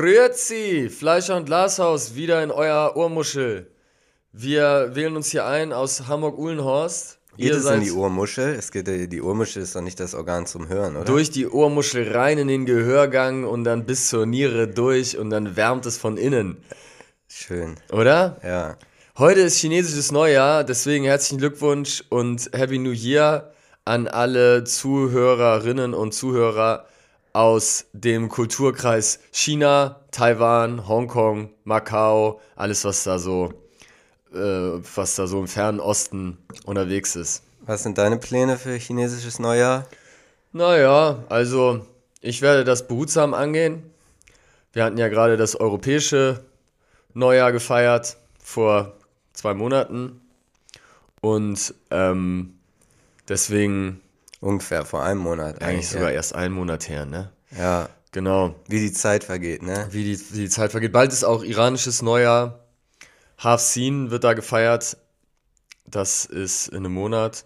Grüezi, Fleischer und Glashaus, wieder in euer Ohrmuschel. Wir wählen uns hier ein aus Hamburg-Uhlenhorst. Geht es in die Ohrmuschel? Es geht, äh, die Ohrmuschel ist doch nicht das Organ zum Hören, oder? durch die Ohrmuschel rein in den Gehörgang und dann bis zur Niere durch und dann wärmt es von innen. Schön. Oder? Ja. Heute ist chinesisches Neujahr, deswegen herzlichen Glückwunsch und Happy New Year an alle Zuhörerinnen und Zuhörer aus dem Kulturkreis China, Taiwan, Hongkong, Macau, alles was da so, äh, was da so im fernen Osten unterwegs ist. Was sind deine Pläne für chinesisches Neujahr? Naja, also ich werde das behutsam angehen. Wir hatten ja gerade das europäische Neujahr gefeiert vor zwei Monaten und ähm, deswegen Ungefähr vor einem Monat eigentlich eigentlich. sogar erst einen Monat her, ne? Ja. Genau, Wie die Zeit vergeht, ne? wie die, wie die Zeit vergeht. Bald ist auch iranisches Neujahr. Half Seen wird da gefeiert. Das ist in einem Monat.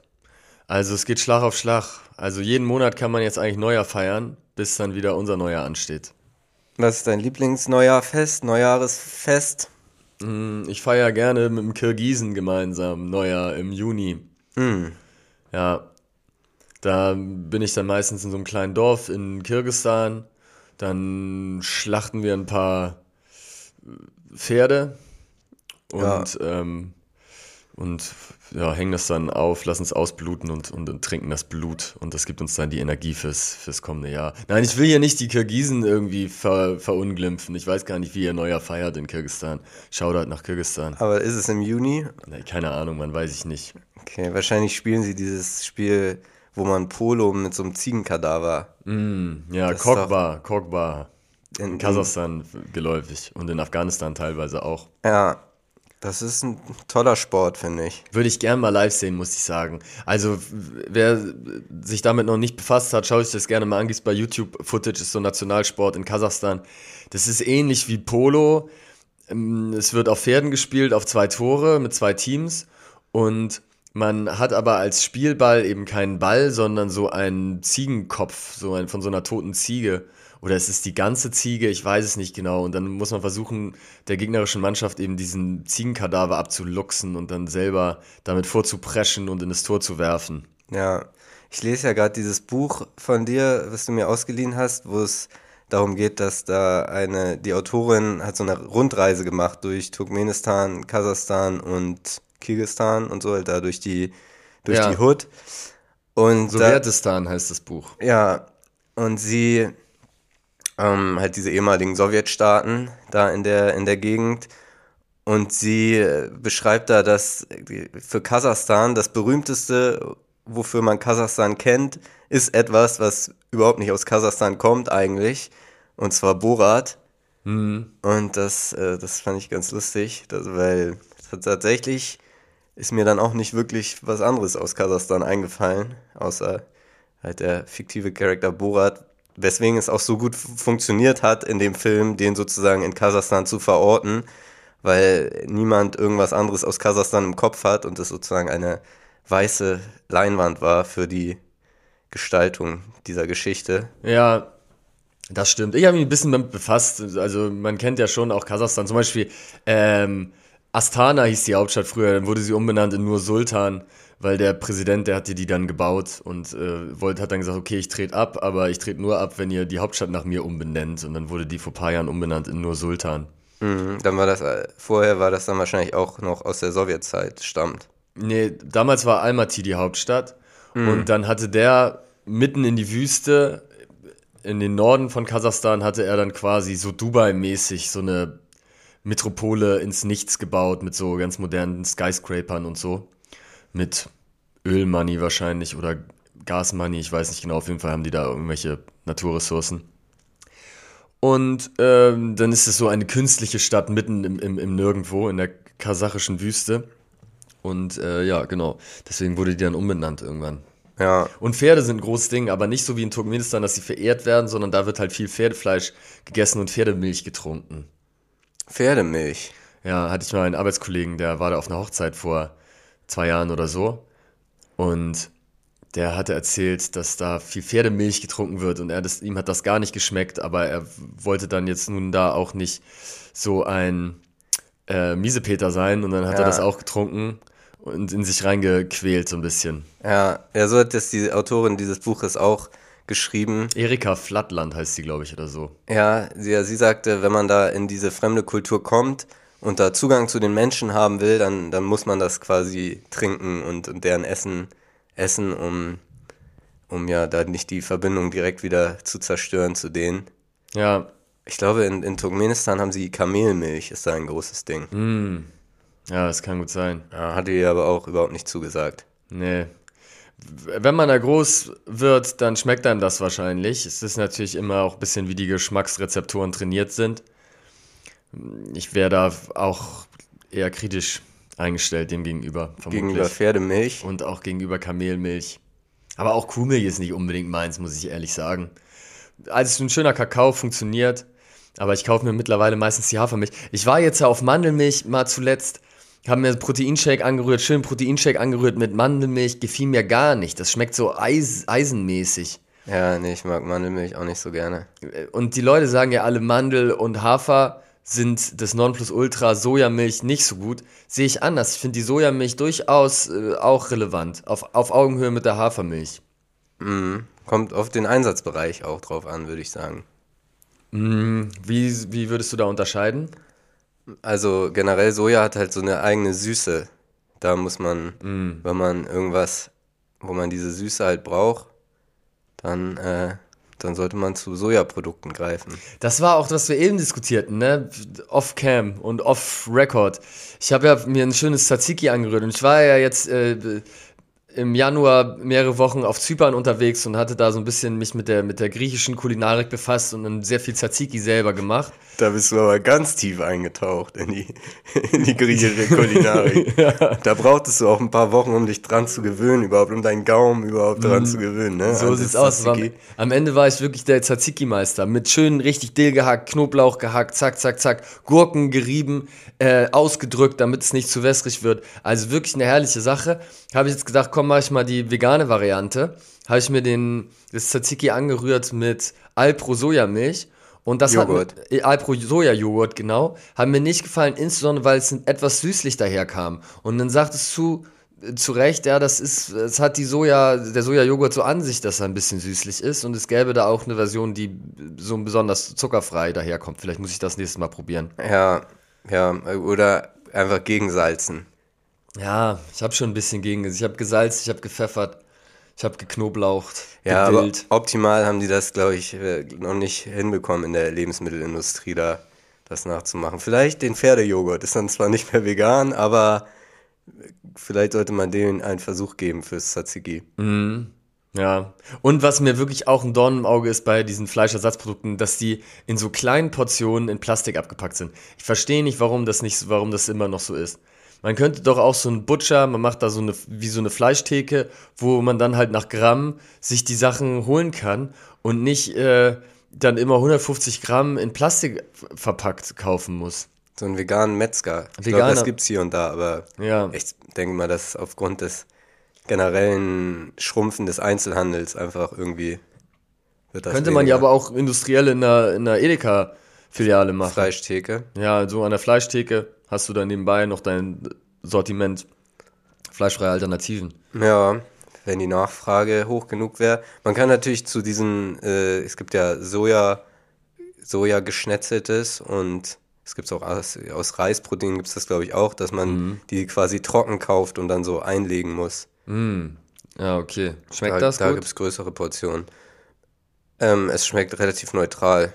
Also es geht Schlag auf Schlag. Also jeden Monat kann man jetzt eigentlich Neujahr feiern, bis dann wieder unser Neujahr ansteht. Was ist dein Lieblingsneujahrfest, Neujahresfest? Hm, Ich feiere gerne mit dem Kirgisen gemeinsam Neujahr im Juni. Hm. Ja, da bin ich dann meistens in so einem kleinen Dorf in Kirgisistan. Dann schlachten wir ein paar Pferde und, ähm, und ja, hängen das dann auf, lassen es ausbluten und, und, und trinken das Blut. Und das gibt uns dann die Energie fürs, fürs kommende Jahr. Nein, ich will hier nicht die Kirgisen irgendwie ver, verunglimpfen. Ich weiß gar nicht, wie ihr Neujahr feiert in Kirgisistan. Shoutout nach Kirgisistan. Aber ist es im Juni? Nee, keine Ahnung, man weiß ich nicht. Okay, wahrscheinlich spielen sie dieses Spiel, wo man Polo mit so einem Ziegenkadaver Ja, Das ist Kokba, Kokba. in, In Kasachstan geläufig und in Afghanistan teilweise auch. Ja, das ist ein toller Sport, finde ich. Würde ich gern mal live sehen, muss ich sagen. Also, wer sich damit noch nicht befasst hat, schaut sich das gerne mal an. Gibt's bei YouTube Footage, ist so Nationalsport in Kasachstan. Das ist ähnlich wie Polo. Ähm, Es wird auf Pferden gespielt, auf zwei Tore mit zwei Teams. Und man hat aber als Spielball eben keinen Ball, sondern so einen Ziegenkopf, so ein, von so einer toten Ziege. Oder es ist die ganze Ziege, ich weiß es nicht genau. Und dann muss man versuchen, der gegnerischen Mannschaft eben diesen Ziegenkadaver abzuluxen und dann selber damit vorzupreschen und in das Tor zu werfen. Ja, ich lese ja gerade dieses Buch von dir, was du mir ausgeliehen hast, wo es darum geht, dass da eine, die Autorin hat so eine Rundreise gemacht durch Turkmenistan, Kasachstan und Kirgisistan und so, halt da durch die, durch Ja. die Hood. Und da, Sowjetistan heißt das Buch. ja, und sie ähm, halt diese ehemaligen Sowjetstaaten da in der, in der Gegend. Und sie äh, beschreibt da, dass die- für Kasachstan das berühmteste, wofür man Kasachstan kennt, ist etwas, was überhaupt nicht aus Kasachstan kommt eigentlich. Und zwar Borat. Und das, äh, das fand ich ganz lustig, das, weil tatsächlich ist mir dann auch nicht wirklich was anderes aus Kasachstan eingefallen, außer halt der fiktive Charakter Borat, weswegen es auch so gut funktioniert hat in dem Film, den sozusagen in Kasachstan zu verorten, weil niemand irgendwas anderes aus Kasachstan im Kopf hat und es sozusagen eine weiße Leinwand war für die Gestaltung dieser Geschichte. Ja, das stimmt. Ich habe mich ein bisschen damit befasst. Also man kennt ja schon auch Kasachstan. Zum Beispiel ähm, Astana hieß die Hauptstadt früher, dann wurde sie umbenannt in nur Sultan, weil der Präsident, der hatte die dann gebaut und äh, wollte, hat dann gesagt, okay, ich trete ab, aber ich trete nur ab, wenn ihr die Hauptstadt nach mir umbenennt. Und dann wurde die vor ein paar Jahren umbenannt in nur Sultan. Mhm, dann war das, äh, vorher war das dann wahrscheinlich auch noch aus der Sowjetzeit stammt. Nee, damals war Almaty die Hauptstadt und dann hatte der mitten in die Wüste, in den Norden von Kasachstan, hatte er dann quasi so Dubai-mäßig so eine Metropole ins Nichts gebaut mit so ganz modernen Skyscrapern und so. Mit Ölmoney wahrscheinlich oder Gasmoney, ich weiß nicht genau, auf jeden Fall haben die da irgendwelche Naturressourcen. Und ähm, dann ist es so eine künstliche Stadt mitten im, im, im Nirgendwo, in der kasachischen Wüste. Und äh, ja, genau. Deswegen wurde die dann umbenannt irgendwann. Ja, Und Pferde sind ein großes Ding, aber nicht so wie in Turkmenistan, dass sie verehrt werden, sondern da wird halt viel Pferdefleisch gegessen und Pferdemilch getrunken. Pferdemilch. Ja, hatte ich mal einen Arbeitskollegen, der war da auf einer Hochzeit vor zwei Jahren oder so. Und der hatte erzählt, dass da viel Pferdemilch getrunken wird und er das, ihm hat das gar nicht geschmeckt, aber er wollte dann jetzt nun da auch nicht so ein äh, Miesepeter sein und dann hat Ja. er das auch getrunken und in sich reingequält so ein bisschen. Ja, ja, so hat das die Autorin dieses Buches auch geschrieben. Erika Flattland heißt sie, glaube ich, oder so. Ja, sie, ja, sie sagte, wenn man da in diese fremde Kultur kommt und da Zugang zu den Menschen haben will, dann, dann muss man das quasi trinken und, und deren Essen essen, um, um ja da nicht die Verbindung direkt wieder zu zerstören zu denen. Ja, Ich glaube, in, in Turkmenistan haben sie Kamelmilch, ist da ein großes Ding. ja, das kann gut sein. Ja, hatte ihr aber auch überhaupt nicht zugesagt. Nee. Wenn man da groß wird, dann schmeckt einem das wahrscheinlich. Es ist natürlich immer auch ein bisschen, wie die Geschmacksrezeptoren trainiert sind. Ich wäre da auch eher kritisch eingestellt dem gegenüber, vermutlich. Gegenüber Pferdemilch. Und auch gegenüber Kamelmilch. Aber auch Kuhmilch ist nicht unbedingt meins, muss ich ehrlich sagen. Also ein schöner Kakao funktioniert, aber ich kaufe mir mittlerweile meistens die Hafermilch. Ich war jetzt ja auf Mandelmilch mal zuletzt, habe mir Proteinshake angerührt, schön Proteinshake angerührt mit Mandelmilch, gefiel mir gar nicht. Das schmeckt so eis eisenmäßig. Ja, nee, ich mag Mandelmilch auch nicht so gerne. Und die Leute sagen ja alle Mandel und Hafer sind das Nonplusultra, Sojamilch nicht so gut. Sehe ich anders. Ich finde die Sojamilch durchaus äh, auch relevant. Auf, auf Augenhöhe mit der Hafermilch. Kommt auf den Einsatzbereich auch drauf an, würde ich sagen. Wie, wie würdest du da unterscheiden? Also generell Soja hat halt so eine eigene Süße. Da muss man, wenn man irgendwas, wo man diese Süße halt braucht, dann, äh, dann sollte man zu Sojaprodukten greifen. Das war auch, was wir eben diskutierten, ne? Off-Cam und Off-Record. Ich habe ja mir ein schönes Tzatziki angerührt und ich war ja jetzt äh, im Januar mehrere Wochen auf Zypern unterwegs und hatte da so ein bisschen mich mit der, mit der griechischen Kulinarik befasst und dann sehr viel Tzatziki selber gemacht. Da bist du aber ganz tief eingetaucht in die, in die griechische Kulinarik. Da brauchtest du auch ein paar Wochen, um dich dran zu gewöhnen, überhaupt, um deinen Gaumen überhaupt dran zu gewöhnen. Ne? So An sieht's aus. Tzatziki. am Ende war ich wirklich der Tzatziki-Meister. Mit schön richtig Dill gehackt, Knoblauch gehackt, zack, zack, zack, Gurken gerieben, äh, ausgedrückt, damit es nicht zu wässrig wird. Also wirklich eine herrliche Sache. Habe ich jetzt gedacht, komm, mach ich mal die vegane Variante. Habe ich mir den, das Tzatziki angerührt mit Alpro Sojamilch. Und das Joghurt. hat mir, äh, Alpro Soja-Joghurt, genau, hat mir nicht gefallen, insbesondere weil es etwas süßlich daherkam. Und dann sagtest du äh, zu Recht, ja, das ist, es hat die Soja, der Soja-Joghurt so an sich, dass er ein bisschen süßlich ist. Und es gäbe da auch eine Version, die so besonders zuckerfrei daherkommt. Vielleicht muss ich das nächstes Mal probieren. Ja, ja, oder einfach gegensalzen. Ja, ich habe schon ein bisschen gegen. Ich habe gesalzt, ich habe gepfeffert, ich habe geknoblaucht, Ja, aber optimal haben die das, glaube ich, äh, noch nicht hinbekommen in der Lebensmittelindustrie da das nachzumachen. Vielleicht den Pferdejoghurt ist dann zwar nicht mehr vegan, aber vielleicht sollte man denen einen Versuch geben fürs Tzatziki. Ja. Und was mir wirklich auch ein Dorn im Auge ist bei diesen Fleischersatzprodukten, dass die in so kleinen Portionen in Plastik abgepackt sind. Ich verstehe nicht, warum das nicht, warum das immer noch so ist. Man könnte doch auch so einen Butcher, man macht da so eine, wie so eine Fleischtheke, wo man dann halt nach Gramm sich die Sachen holen kann und nicht äh, dann immer 150 Gramm in Plastik verpackt kaufen muss. So einen veganen Metzger. Ich Veganer- glaube, das gibt's hier und da, aber Ja. ich denke mal, dass aufgrund des generellen Schrumpfen des Einzelhandels einfach irgendwie wird das Könnte man ja weniger. aber auch industriell in einer, in einer Edeka-Filiale machen. Fleischtheke. Ja, so an der Fleischtheke hast du dann nebenbei noch dein Sortiment fleischfreie Alternativen. Ja, wenn die Nachfrage hoch genug wäre. Man kann natürlich zu diesen, äh, es gibt ja Soja, Soja geschnetzeltes und es gibt auch aus, aus Reisprotein gibt es das glaube ich auch, dass man Mhm. die quasi trocken kauft und dann so einlegen muss. Ja, okay. Schmeckt da das da gut? gibt es größere Portionen. Ähm, es schmeckt relativ neutral.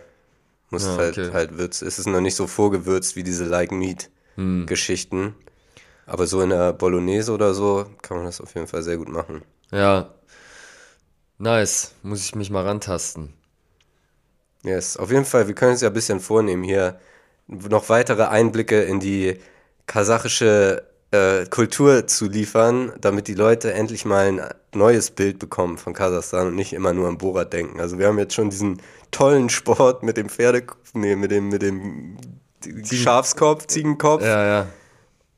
Muss Ja, halt, okay. halt würzen. Es ist noch nicht so vorgewürzt wie diese Like Meat Hm. Geschichten. Aber so in der Bolognese oder so kann man das auf jeden Fall sehr gut machen. Ja. Nice. Muss ich mich mal rantasten. Yes, auf jeden Fall, wir können uns ja ein bisschen vornehmen, hier noch weitere Einblicke in die kasachische äh, Kultur zu liefern, damit die Leute endlich mal ein neues Bild bekommen von Kasachstan und nicht immer nur an Borat denken. Also wir haben jetzt schon diesen tollen Sport mit dem Pferde, nee, mit dem, mit dem Schafskopf, Ziegenkopf Ja, ja.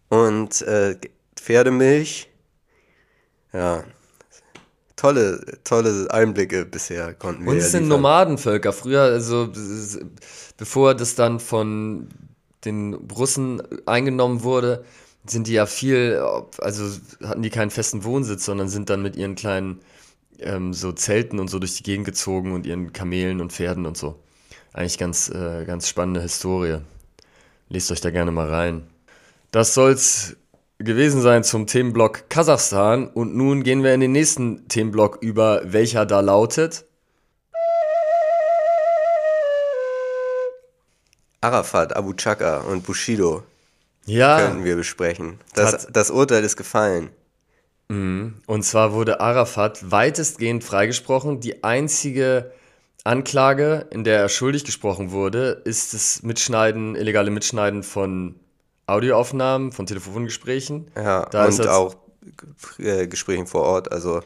und äh, Pferdemilch. Ja, tolle, tolle Einblicke bisher konnten wir. Und es sind liefern. Nomadenvölker. Früher, also bevor das dann von den Russen eingenommen wurde, sind die ja viel, also hatten die keinen festen Wohnsitz, sondern sind dann mit ihren kleinen ähm, so Zelten und so durch die Gegend gezogen und ihren Kamelen und Pferden und so. Eigentlich ganz, äh, ganz spannende Historie. Lest euch da gerne mal rein. Das soll's gewesen sein zum Themenblock Kasachstan und nun gehen wir in den nächsten Themenblock über, welcher da lautet. Arafat, Abu Chaka und Bushido Ja, könnten wir besprechen. Das, das Urteil ist gefallen. und zwar wurde Arafat weitestgehend freigesprochen. Die einzige Anklage, in der er schuldig gesprochen wurde, ist das Mitschneiden, illegale Mitschneiden von Audioaufnahmen, von Telefongesprächen. Ja, Da und auch äh, Gesprächen vor Ort. Also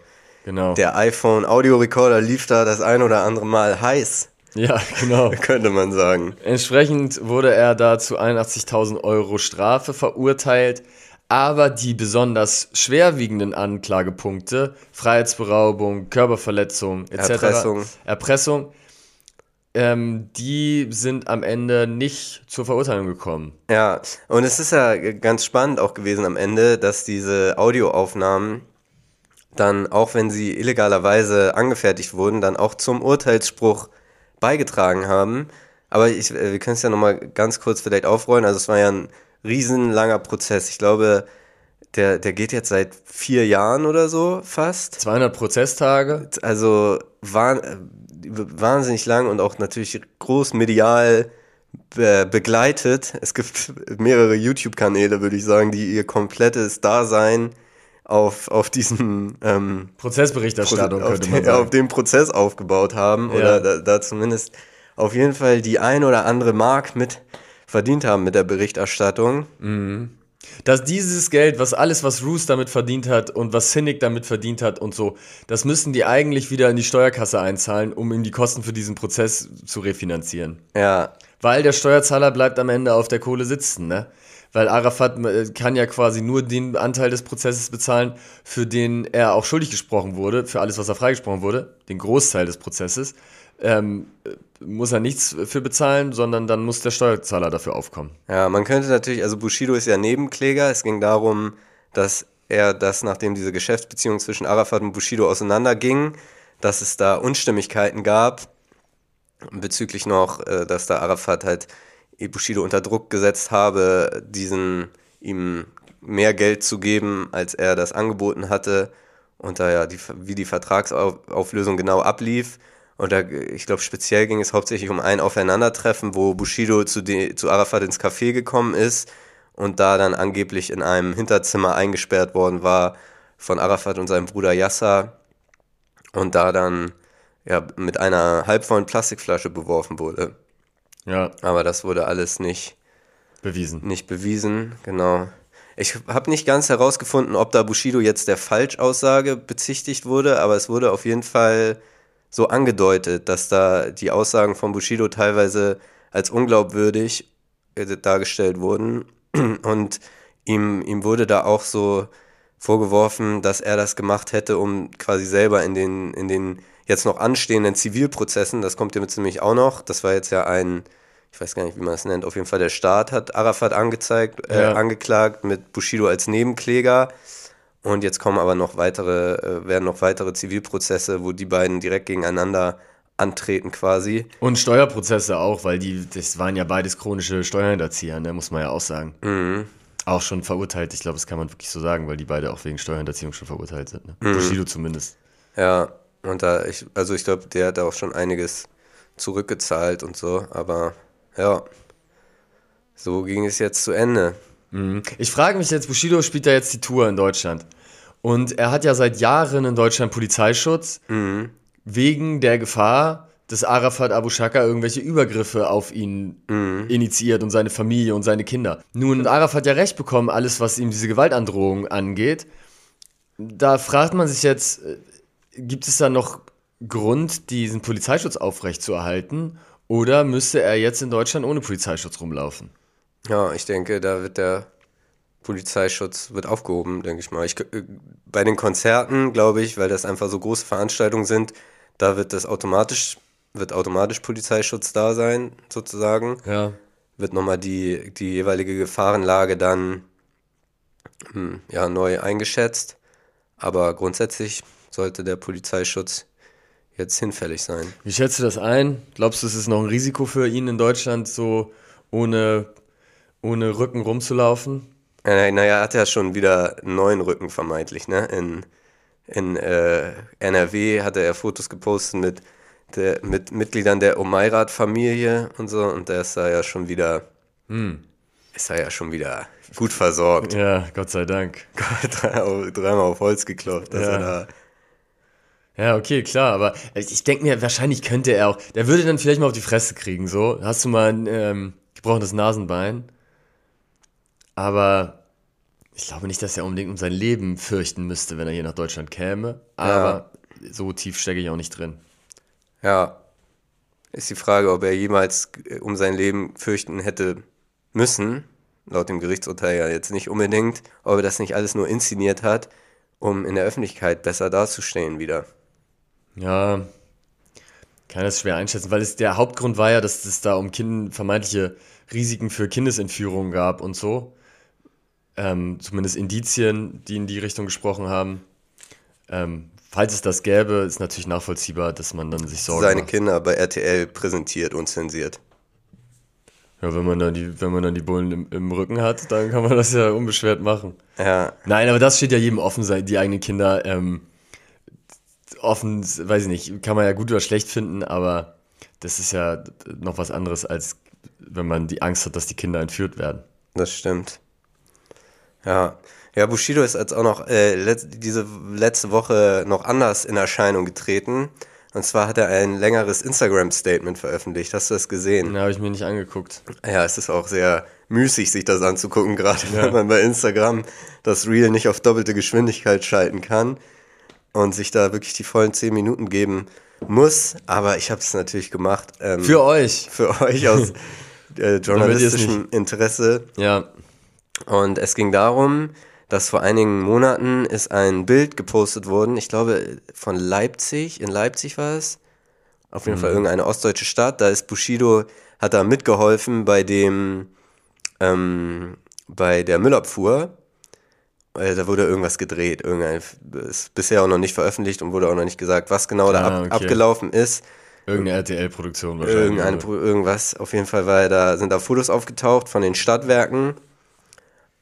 Genau. der iPhone-Audiorekorder lief da das ein oder andere Mal heiß, ja, genau. könnte man sagen. Entsprechend wurde er da zu 81.000 Euro Strafe verurteilt, aber die besonders schwerwiegenden Anklagepunkte, Freiheitsberaubung, Körperverletzung etc., Erpressung. Erpressung ähm, die sind am Ende nicht zur Verurteilung gekommen. Ja, und es ist ja ganz spannend auch gewesen am Ende, dass diese Audioaufnahmen dann, auch wenn sie illegalerweise angefertigt wurden, dann auch zum Urteilsspruch beigetragen haben. Aber ich, äh, wir können es ja nochmal ganz kurz vielleicht aufrollen. Also es war ja ein riesenlanger Prozess. Ich glaube, der, der geht jetzt seit vier Jahren oder so fast. 200 Prozesstage. Also äh, wahnsinnig lang und auch natürlich groß medial be begleitet. Es gibt mehrere YouTube-Kanäle, würde ich sagen, die ihr komplettes Dasein auf, auf diesem ähm, Prozessberichterstattung auf, könnte man den, auf sagen. dem Prozess aufgebaut haben Ja. oder da, da zumindest auf jeden Fall die ein oder andere Mark mit verdient haben mit der Berichterstattung. Dass dieses Geld, was alles, was Roos damit verdient hat und was Cynic damit verdient hat und so, das müssen die eigentlich wieder in die Steuerkasse einzahlen, um ihm die Kosten für diesen Prozess zu refinanzieren. Ja, Weil der Steuerzahler bleibt am Ende auf der Kohle sitzen, ne? Weil Arafat äh, kann ja quasi nur den Anteil des Prozesses bezahlen, für den er auch schuldig gesprochen wurde, für alles, was er freigesprochen wurde, den Großteil des Prozesses, ähm, äh, muss er nichts für bezahlen, sondern dann muss der Steuerzahler dafür aufkommen. Ja, man könnte natürlich, also Bushido ist ja Nebenkläger. Es ging darum, dass er das, nachdem diese Geschäftsbeziehung zwischen Arafat und Bushido auseinanderging, dass es da Unstimmigkeiten gab bezüglich noch, äh, dass da Arafat halt Bushido unter Druck gesetzt habe, diesen ihm mehr Geld zu geben, als er das angeboten hatte und da ja die, wie die Vertragsauflösung genau ablief. Und da, ich glaube, speziell ging es hauptsächlich um ein Aufeinandertreffen, wo Bushido zu, de, zu Arafat ins Café gekommen ist und da dann angeblich in einem Hinterzimmer eingesperrt worden war von Arafat und seinem Bruder Yasser und da dann ja, mit einer halbvollen Plastikflasche beworfen wurde. Ja, Aber das wurde alles nicht, bewiesen. nicht bewiesen, genau. Ich habe nicht ganz herausgefunden, ob da Bushido jetzt der Falschaussage bezichtigt wurde, aber es wurde auf jeden Fall so angedeutet, dass da die Aussagen von Bushido teilweise als unglaubwürdig äh, dargestellt wurden. Und ihm, ihm wurde da auch so vorgeworfen, dass er das gemacht hätte, um quasi selber in den, in den jetzt noch anstehenden Zivilprozessen, das kommt jetzt nämlich auch noch, das war jetzt ja ein, ich weiß gar nicht, wie man es nennt, auf jeden Fall der Staat hat Arafat angezeigt, äh, Ja. angeklagt mit Bushido als Nebenkläger. Und jetzt kommen aber noch weitere, äh, werden noch weitere Zivilprozesse, wo die beiden direkt gegeneinander antreten quasi. Und Steuerprozesse auch, weil die, das waren ja beides chronische Steuerhinterzieher, ne, muss man ja auch sagen. Auch schon verurteilt, ich glaube, das kann man wirklich so sagen, weil die beide auch wegen Steuerhinterziehung schon verurteilt sind. Ne? Bushido zumindest. Ja, und da, ich, also ich glaube, der hat auch schon einiges zurückgezahlt und so, aber ja, so ging es jetzt zu Ende. Ich frage mich jetzt, Bushido spielt ja jetzt die Tour in Deutschland. Und er hat ja seit Jahren in Deutschland Polizeischutz wegen der Gefahr, dass Arafat Abu Shaka irgendwelche Übergriffe auf ihn initiiert und seine Familie und seine Kinder. Nun, hat Arafat ja recht bekommen, alles, was ihm diese Gewaltandrohung angeht. Da fragt man sich jetzt, gibt es da noch Grund, diesen Polizeischutz aufrechtzuerhalten? Oder müsste er jetzt in Deutschland ohne Polizeischutz rumlaufen? Ja, ich denke, da wird der Polizeischutz wird aufgehoben, denke ich mal. Ich, äh, bei den Konzerten, glaube ich, weil das einfach so große Veranstaltungen sind, da wird das automatisch, wird automatisch Polizeischutz da sein, sozusagen. Ja. Wird nochmal die, die jeweilige Gefahrenlage dann hm, ja, neu eingeschätzt. Aber grundsätzlich sollte der Polizeischutz jetzt hinfällig sein. Wie schätzt du das ein? Glaubst du, es ist noch ein Risiko für ihn in Deutschland, so ohne, ohne Rücken rumzulaufen? Äh, naja, er hat ja schon wieder einen neuen Rücken vermeintlich. Ne? In, in äh, NRW hatte er Fotos gepostet mit, der, mit Mitgliedern der Omeirat-Familie und so und der ist da ja schon wieder, Hm. ist da ja schon wieder gut versorgt. Ja, Gott sei Dank. Drei- Dreimal auf Holz geklopft, dass Ja. er da Ja, okay, klar, aber ich denke mir, wahrscheinlich könnte er auch, der würde dann vielleicht mal auf die Fresse kriegen, so. Hast du mal ein ähm, gebrochenes Nasenbein? Aber ich glaube nicht, dass er unbedingt um sein Leben fürchten müsste, wenn er hier nach Deutschland käme. Aber so tief stecke ich auch nicht drin. Ja, ist die Frage, ob er jemals äh, um sein Leben fürchten hätte müssen, laut dem Gerichtsurteil ja jetzt nicht unbedingt, ob er das nicht alles nur inszeniert hat, um in der Öffentlichkeit besser dazustehen wieder. Ja, kann das schwer einschätzen, weil es der Hauptgrund war ja, dass es da um kind, vermeintliche Risiken für Kindesentführungen gab und so. Ähm, zumindest Indizien, die in die Richtung gesprochen haben. Ähm, falls es das gäbe, ist natürlich nachvollziehbar, dass man dann sich Sorgen Seine macht. Kinder bei RTL präsentiert und zensiert. Ja, wenn man dann die, wenn man dann die Bullen im, im Rücken hat, dann kann man das ja unbeschwert machen. Ja, Nein, aber das steht ja jedem offen, die eigenen Kinder ähm, offen, weiß ich nicht, kann man ja gut oder schlecht finden, aber das ist ja noch was anderes, als wenn man die Angst hat, dass die Kinder entführt werden. das stimmt. Ja, ja, Bushido ist jetzt auch noch äh, letz diese letzte Woche noch anders in Erscheinung getreten. Und zwar hat er ein längeres Instagram-Statement veröffentlicht. Hast du das gesehen? Den habe ich mir nicht angeguckt. Ja, es ist auch sehr müßig, sich das anzugucken, gerade wenn man bei Instagram das Reel nicht auf doppelte Geschwindigkeit schalten kann und sich da wirklich die vollen 10 Minuten geben muss. Aber ich habe es natürlich gemacht. Ähm, Für euch! für euch aus äh, journalistischem Interesse. Ja, Und es ging darum, dass vor einigen Monaten ist ein Bild gepostet worden, ich glaube von Leipzig, in Leipzig war es, auf jeden Fall irgendeine ostdeutsche Stadt, da ist Bushido, hat da mitgeholfen bei dem, ähm, bei der Müllabfuhr, da wurde irgendwas gedreht, irgendein, ist bisher auch noch nicht veröffentlicht und wurde auch noch nicht gesagt, was genau da Ah, okay. abgelaufen ist. irgendeine RTL-Produktion wahrscheinlich. Irgendeine, Pro- irgendwas, auf jeden Fall war da, sind da Fotos aufgetaucht von den Stadtwerken.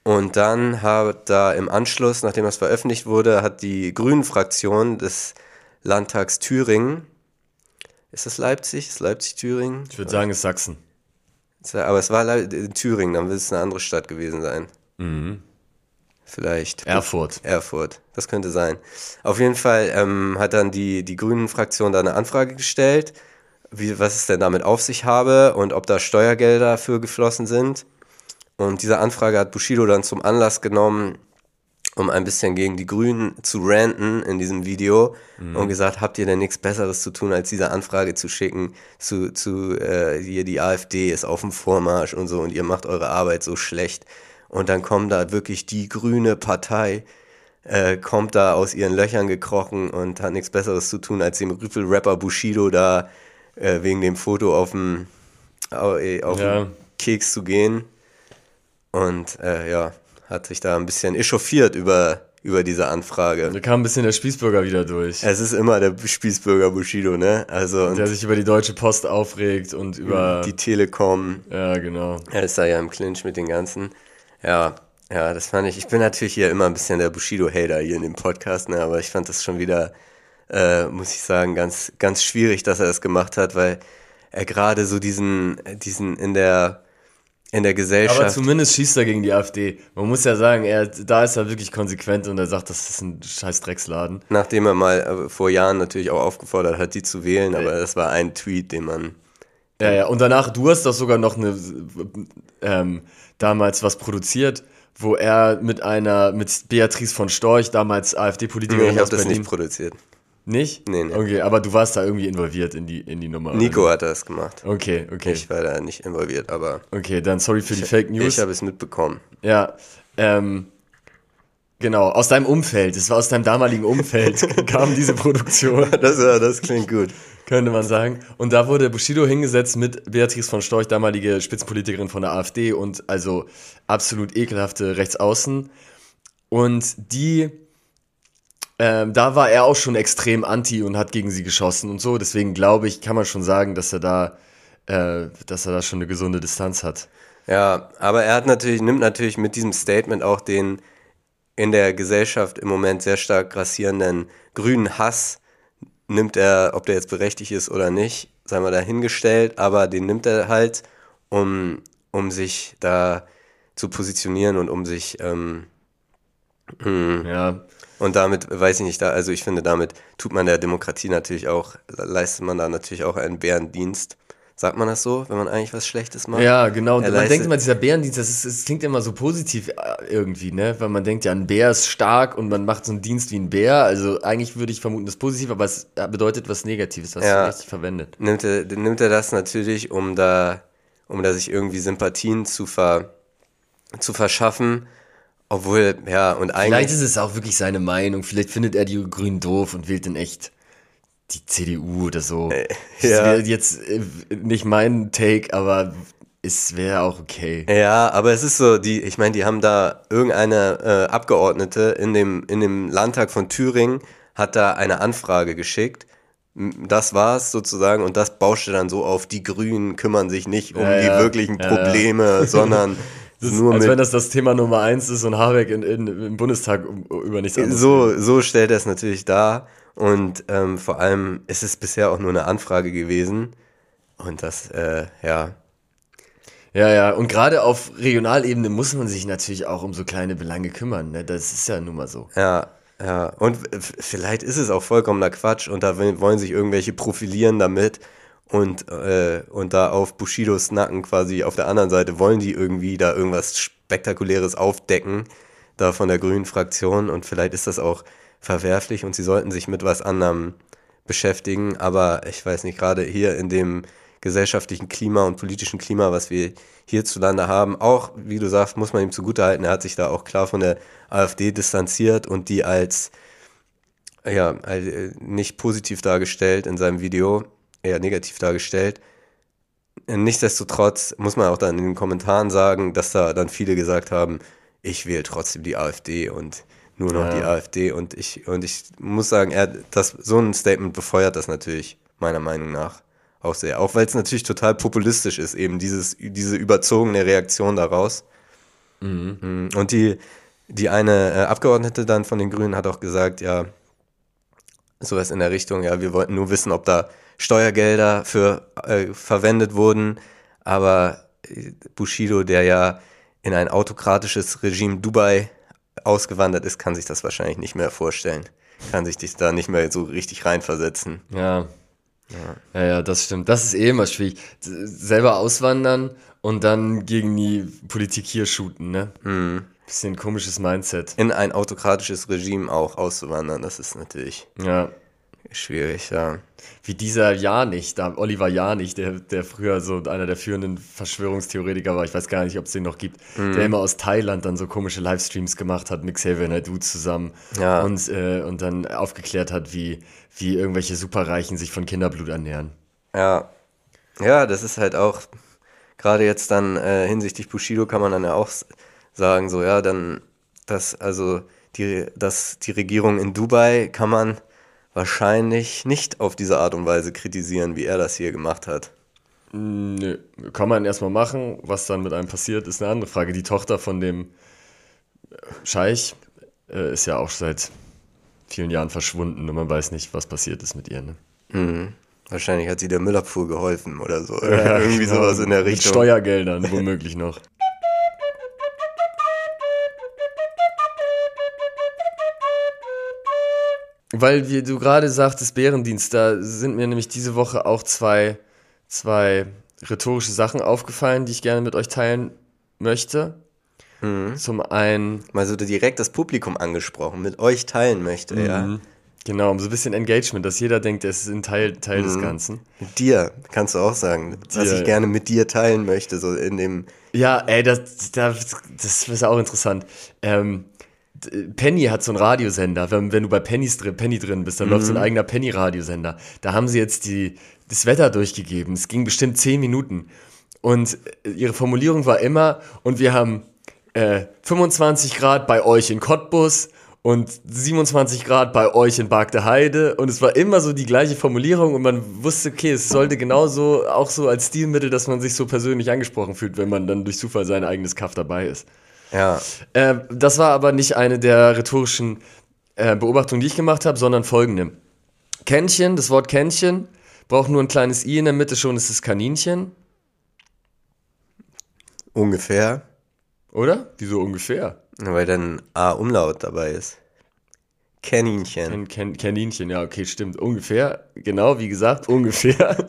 Und dann hat da im Anschluss, nachdem das veröffentlicht wurde, hat die Grünen-Fraktion des Landtags Thüringen, ist das Leipzig? Ist Leipzig Thüringen? Ich würde sagen, es ist Sachsen. Aber es war in Thüringen, dann wird es eine andere Stadt gewesen sein. Vielleicht. Erfurt. Erfurt, das könnte sein. Auf jeden Fall ähm, hat dann die, die Grünen-Fraktion da eine Anfrage gestellt, wie, was es denn damit auf sich habe und ob da Steuergelder für geflossen sind. Und diese Anfrage hat Bushido dann zum Anlass genommen, um ein bisschen gegen die Grünen zu ranten in diesem Video und gesagt, habt ihr denn nichts Besseres zu tun, als diese Anfrage zu schicken zu, zu äh, hier die AfD ist auf dem Vormarsch und so und ihr macht eure Arbeit so schlecht. Und dann kommt da wirklich die grüne Partei, äh, kommt da aus ihren Löchern gekrochen und hat nichts Besseres zu tun, als dem Rüffel-Rapper Bushido da äh, wegen dem Foto auf dem au- äh, auf Ja. Keks zu gehen. Und äh, ja, hat sich da ein bisschen echauffiert über, über diese Anfrage. Da kam ein bisschen der Spießbürger wieder durch. Es ist immer der Spießbürger Bushido, ne? Also und Der sich über die Deutsche Post aufregt und über. die Telekom, ja, genau. er ist da ja im Clinch mit den ganzen. Ja, ja, das fand ich. Ich bin natürlich hier immer ein bisschen der Bushido-Hater hier in dem Podcast, ne? Aber ich fand das schon wieder, äh, muss ich sagen, ganz, ganz schwierig, dass er das gemacht hat, weil er gerade so diesen, diesen in der in der Aber Gesellschaft. zumindest schießt er gegen die AfD. Man muss ja sagen, er, da ist er wirklich konsequent und er sagt, das ist ein scheiß Drecksladen. Nachdem er mal äh, vor Jahren natürlich auch aufgefordert hat, die zu wählen, aber das war ein Tweet, den man. Ja, ja, und danach, du hast doch sogar noch eine, ähm, damals was produziert, wo er mit einer, mit Beatrice von Storch, damals AfD-Politikerin ich habe aus das Berlin. nicht produziert. Nicht? Nee, nee. Okay, aber du warst da irgendwie involviert in die, in die Nummer. Nico hat das gemacht. Okay, okay. Ich war da nicht involviert, aber Okay, dann sorry für die Fake News. ich habe es mitbekommen. Ja, Ähm, genau, aus deinem Umfeld, es war aus deinem damaligen Umfeld, kam diese Produktion. Das, ja, das klingt gut. Könnte man sagen. Und da wurde Bushido hingesetzt mit Beatrice von Storch, damalige Spitzenpolitikerin von der AfD und also absolut ekelhafte Rechtsaußen. Und die, ähm, da war er auch schon extrem anti und hat gegen sie geschossen und so. Deswegen glaube ich, kann man schon sagen, dass er da, äh, dass er da schon eine gesunde Distanz hat. Ja, aber er hat natürlich, nimmt natürlich mit diesem Statement auch den in der Gesellschaft im Moment sehr stark grassierenden grünen Hass nimmt er, ob der jetzt berechtigt ist oder nicht, sei mal dahingestellt, aber den nimmt er halt, um, um sich da zu positionieren und um sich, ähm, mh, Ja, und damit, weiß ich nicht, da, also ich finde, damit tut man der Demokratie natürlich auch, leistet man da natürlich auch einen Bärendienst. Sagt man das so, wenn man eigentlich was Schlechtes macht? Ja, genau. Und man denkt immer, dieser Bärendienst, das, ist, das klingt immer so positiv äh, irgendwie, ne? Weil man denkt, ja, ein Bär ist stark und man macht so einen Dienst wie ein Bär. Also eigentlich würde ich vermuten, das ist positiv, aber es bedeutet was Negatives. Hast Ja. richtig verwendet. nimmt er, nimmt er das natürlich, um da, um da sich irgendwie Sympathien zu, ver, zu verschaffen. Obwohl, ja, und Vielleicht eigentlich. ist es auch wirklich seine Meinung. Vielleicht findet er die Grünen doof und wählt dann echt die CDU oder so. Das ja. wäre jetzt äh, nicht mein Take, aber es wäre auch okay. Ja, aber es ist so, die, ich meine, die haben da irgendeine äh, Abgeordnete in dem, in dem Landtag von Thüringen hat da eine Anfrage geschickt. Das war's sozusagen und das bauschte dann so auf, die Grünen kümmern sich nicht um Ja, die ja. wirklichen Ja, ja. Probleme, sondern Das ist, nur als mit wenn das das Thema Nummer eins ist und Habeck in, in, im Bundestag über nichts anderes So, so stellt er es natürlich dar. Und ähm, vor allem ist es bisher auch nur eine Anfrage gewesen. Und das, äh, ja. Ja, ja, und gerade auf Regionalebene muss man sich natürlich auch um so kleine Belange kümmern, ne? Das ist ja nun mal so. Ja, ja. Und vielleicht ist es auch vollkommener Quatsch und da wollen sich irgendwelche profilieren damit. Und, äh, und da auf Bushidos Nacken quasi auf der anderen Seite wollen die irgendwie da irgendwas Spektakuläres aufdecken, da von der grünen Fraktion. Und vielleicht ist das auch verwerflich und sie sollten sich mit was anderem beschäftigen. Aber ich weiß nicht, gerade hier in dem gesellschaftlichen Klima und politischen Klima, was wir hierzulande haben, auch, wie du sagst, muss man ihm zugutehalten, er hat sich da auch klar von der AfD distanziert und die als ja, äh, nicht positiv dargestellt in seinem Video, eher negativ dargestellt. Nichtsdestotrotz muss man auch dann in den Kommentaren sagen, dass da dann viele gesagt haben, ich wähle trotzdem die AfD und nur noch Ja. die AfD und ich und ich muss sagen, er das so ein Statement befeuert das natürlich meiner Meinung nach auch sehr, auch weil es natürlich total populistisch ist, eben dieses diese überzogene Reaktion daraus. Mhm. Und die die eine äh, Abgeordnete dann von den Grünen hat auch gesagt, ja, sowas in der Richtung, ja, wir wollten nur wissen, ob da Steuergelder für äh, verwendet wurden, aber äh, Bushido, der ja in ein autokratisches Regime Dubai ausgewandert ist, kann sich das wahrscheinlich nicht mehr vorstellen. Kann sich das da nicht mehr so richtig reinversetzen. Ja. Ja, ja, das stimmt. Das ist eh immer schwierig. Selber auswandern und dann gegen die Politik hier shooten, ne? Mhm. Bisschen komisches Mindset. In ein autokratisches Regime auch auszuwandern, das ist natürlich Ja. Schwierig, ja. Wie dieser Janich, da Oliver Janich, der, der früher so einer der führenden Verschwörungstheoretiker war, ich weiß gar nicht, ob es den noch gibt, Mhm. der immer aus Thailand dann so komische Livestreams gemacht hat mit Xavier Naidoo zusammen Ja. und, äh, und dann aufgeklärt hat, wie, wie irgendwelche Superreichen sich von Kinderblut ernähren. Ja, ja, das ist halt auch, gerade jetzt dann äh, hinsichtlich Bushido kann man dann ja auch sagen, so, ja, dann, dass, also, die, dass die Regierung in Dubai kann man wahrscheinlich nicht auf diese Art und Weise kritisieren, wie er das hier gemacht hat. Nö, kann man erstmal machen. Was dann mit einem passiert, ist eine andere Frage. Die Tochter von dem Scheich äh, ist ja auch seit vielen Jahren verschwunden und man weiß nicht, was passiert ist mit ihr. Ne? Mhm. Wahrscheinlich hat sie der Müllabfuhr geholfen oder so. Irgendwie genau. sowas in der Mit Richtung. Steuergeldern womöglich noch. Weil wie du gerade sagtest, Bärendienst, da sind mir nämlich diese Woche auch zwei, zwei rhetorische Sachen aufgefallen, die ich gerne mit euch teilen möchte. Mhm. Zum einen, Mal so direkt das Publikum angesprochen, mit euch teilen möchte, ja. Mhm. Genau, um so ein bisschen Engagement, dass jeder denkt, es ist ein Teil, Teil mhm. des Ganzen. Mit dir, kannst du auch sagen, was ich gerne mit dir teilen möchte, so in dem. Ja, ey, das, das, das ist auch interessant. Ähm, Penny hat so einen Radiosender. Wenn, wenn du bei Pennys drin, Penny drin bist, dann mhm. läuft so ein mhm. eigener Penny-Radiosender. Da haben sie jetzt die, das Wetter durchgegeben. Es ging bestimmt zehn Minuten. Und ihre Formulierung war immer, und wir haben äh, 25 Grad bei euch in Cottbus und 27 Grad bei euch in Bargte Heide und es war immer so die gleiche Formulierung und man wusste, okay, es sollte genauso auch so als Stilmittel, dass man sich so persönlich angesprochen fühlt, wenn man dann durch Zufall sein eigenes Kaff dabei ist. Ja. Äh, das war aber nicht eine der rhetorischen äh, Beobachtungen, die ich gemacht habe, sondern folgende. Kännchen, das Wort Kännchen, braucht nur ein kleines i in der Mitte, schon ist es Kaninchen. Ungefähr. Oder? Wieso ungefähr? Weil dann A-Umlaut dabei ist. Kaninchen. Ken, Ken, Kaninchen, ja, okay, stimmt. Ungefähr, genau, wie gesagt, ungefähr.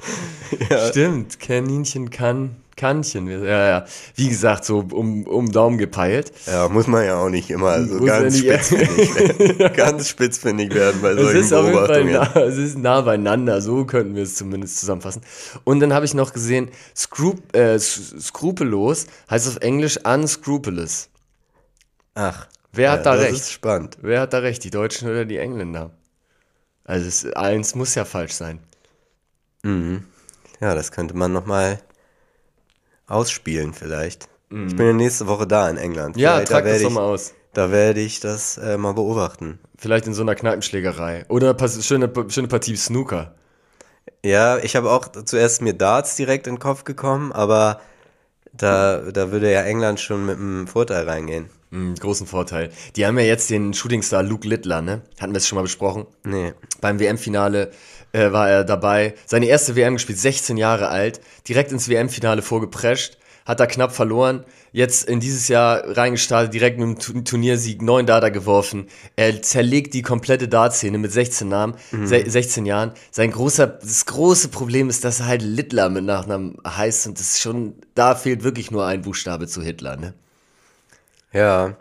ja. Stimmt, Kaninchen kann, Kannchen. Ja, ja. Wie gesagt, so um, um Daumen gepeilt. Ja, muss man ja auch nicht immer so ganz spitzfindig werden. ganz spitzfindig werden bei solchen es ist Beobachtungen. Nah, es ist nah beieinander, so könnten wir es zumindest zusammenfassen. Und dann habe ich noch gesehen, Scrup äh, skrupellos heißt auf Englisch unscrupulous. Ach. Wer hat ja, da das recht? Ist spannend. Wer hat da recht, die Deutschen oder die Engländer? Also es, eins muss ja falsch sein. Mhm. Ja, das könnte man nochmal ausspielen vielleicht. Mhm. Ich bin ja nächste Woche da in England. Ja, vielleicht, trag da das doch mal aus. Da werde ich das äh, mal beobachten. Vielleicht in so einer Kneipenschlägerei. Oder eine schöne, schöne Partie Snooker. Ja, ich habe auch zuerst mir Darts direkt in den Kopf gekommen, aber da, da würde ja England schon mit einem Vorteil reingehen. Mhm, großen Vorteil. Die haben ja jetzt den Shootingstar Luke Littler, ne? Hatten wir es schon mal besprochen? Nee. Beim WM-Finale äh, war er dabei. Seine erste WM gespielt, 16 Jahre alt, direkt ins WM-Finale vorgeprescht, hat da knapp verloren. Jetzt in dieses Jahr reingestartet, direkt mit dem Turniersieg, neun Data geworfen. Er zerlegt die komplette Dart-Szene mit 16 Namen, mhm. 16 Jahren. Sein großer, das große Problem ist, dass er halt Littler mit Nachnamen heißt und das ist schon, da fehlt wirklich nur ein Buchstabe zu Hitler, ne? Ja.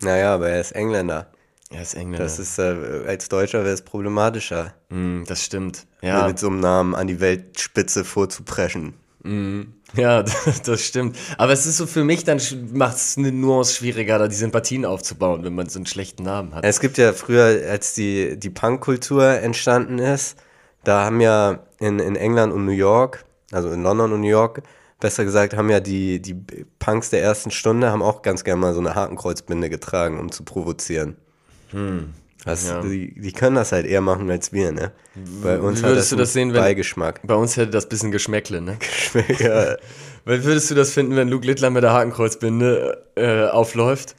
Naja, aber er ist Engländer. Er ist Engländer. Das ist, äh, als Deutscher wäre es problematischer. Mm, das stimmt. Ja. Mit so einem Namen an die Weltspitze vorzupreschen. Mm, ja, das stimmt. Aber es ist so für mich, dann macht es eine Nuance schwieriger, da die Sympathien aufzubauen, wenn man so einen schlechten Namen hat. Es gibt ja früher, als die, die Punk-Kultur entstanden ist, da haben ja in, in England und New York, also in London und New York, besser gesagt, haben ja die, die Punks der ersten Stunde haben auch ganz gerne mal so eine Hakenkreuzbinde getragen, um zu provozieren. Hm. Das, ja. die, die, können das halt eher machen als wir, ne? Bei uns Wie würdest hat das du das sehen, wenn, Beigeschmack. Bei uns hätte das bisschen Geschmäckle, ne? Geschmäck, ja. Weil würdest du das finden, wenn Luke Littler mit der Hakenkreuzbinde äh, aufläuft?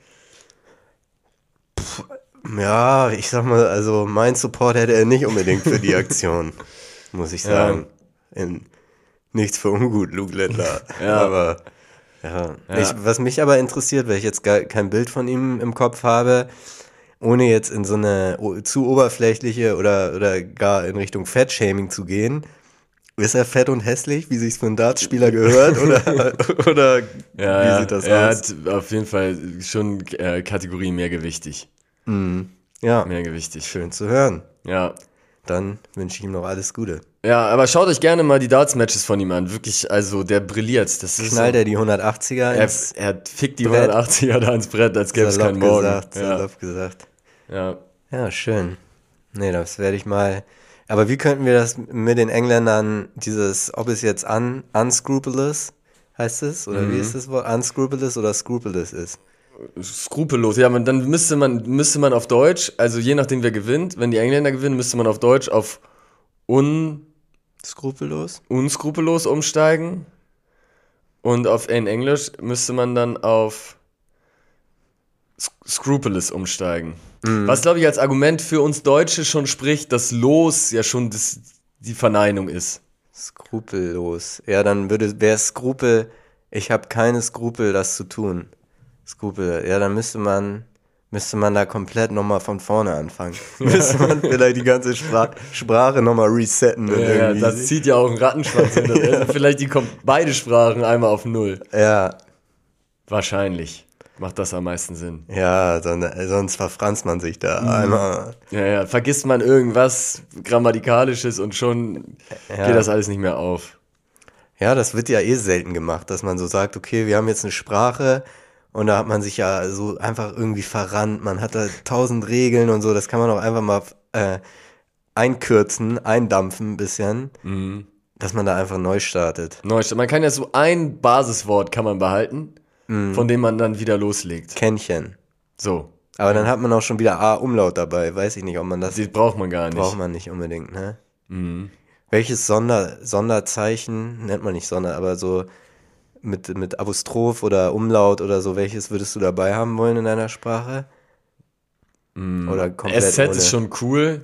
Puh, ja, ich sag mal, also mein Support hätte er nicht unbedingt für die Aktion, muss ich sagen. Ja. In, nichts für ungut, Luke Littler. ja. Aber ja. ja. Ich, was mich aber interessiert, weil ich jetzt gar kein Bild von ihm im Kopf habe, ohne jetzt in so eine zu oberflächliche oder, oder gar in Richtung Fettshaming zu gehen, ist er fett und hässlich, wie sich's für einen Dartspieler gehört? Oder, oder ja, wie sieht das er aus? Er hat auf jeden Fall schon äh, Kategorie mehr gewichtig. Mm, ja. Mehr gewichtig. Schön zu hören. Ja. Dann wünsche ich ihm noch alles Gute. Ja, aber schaut euch gerne mal die Darts-Matches von ihm an. Wirklich, also der brilliert. Das ist Knallt so, er die 180er er, er fickt die Brett. 180er da ins Brett, als gäbe es keinen Morgen. Gesagt, ja. gesagt. Ja. Ja, schön. Nee, das werde ich mal. Aber wie könnten wir das mit den Engländern, dieses, ob es jetzt un, unscrupulous heißt es? Oder mhm. wie ist das Wort? Unscrupulous oder scrupulous ist? Skrupellos, ja, man, dann müsste man, müsste man auf Deutsch, also je nachdem wer gewinnt, wenn die Engländer gewinnen, müsste man auf Deutsch auf un Skrupellos? Unskrupellos umsteigen. Und auf in Englisch müsste man dann auf Scrupulous umsteigen. Mhm. Was, glaube ich, als Argument für uns Deutsche schon spricht, dass Los ja schon das, die Verneinung ist. Skrupellos. Ja, dann würde, wäre Skrupel, ich habe keine Skrupel, das zu tun. Skrupel. Ja, dann müsste man müsste man da komplett nochmal von vorne anfangen. müsste man vielleicht die ganze Sprach Sprache nochmal resetten. Ja, ja, das zieht ja auch einen Rattenschwanz hinter. vielleicht die kommen beide Sprachen einmal auf Null. Ja. Wahrscheinlich. macht das am meisten Sinn. Ja, sonst verfranst man sich da mhm. einmal. Ja, ja, vergisst man irgendwas Grammatikalisches und schon ja. geht das alles nicht mehr auf. Ja, das wird ja eh selten gemacht, dass man so sagt, okay, wir haben jetzt eine Sprache und da hat man sich ja so einfach irgendwie verrannt. Man hat da tausend Regeln und so, das kann man auch einfach mal äh, einkürzen, eindampfen ein bisschen. Mhm. Dass man da einfach neu startet. Neu startet. Man kann ja so ein Basiswort kann man behalten, mm. von dem man dann wieder loslegt. Kännchen. So. Aber dann hat man auch schon wieder A-Umlaut dabei. Weiß ich nicht, ob man das. Die braucht man gar nicht. Braucht man nicht unbedingt, ne? Mhm. Welches Sonder, Sonderzeichen, nennt man nicht Sonder, aber so mit, mit Apostroph oder Umlaut oder so, welches würdest du dabei haben wollen in deiner Sprache? Mm. Oder komplett SZ ohne? ist schon cool.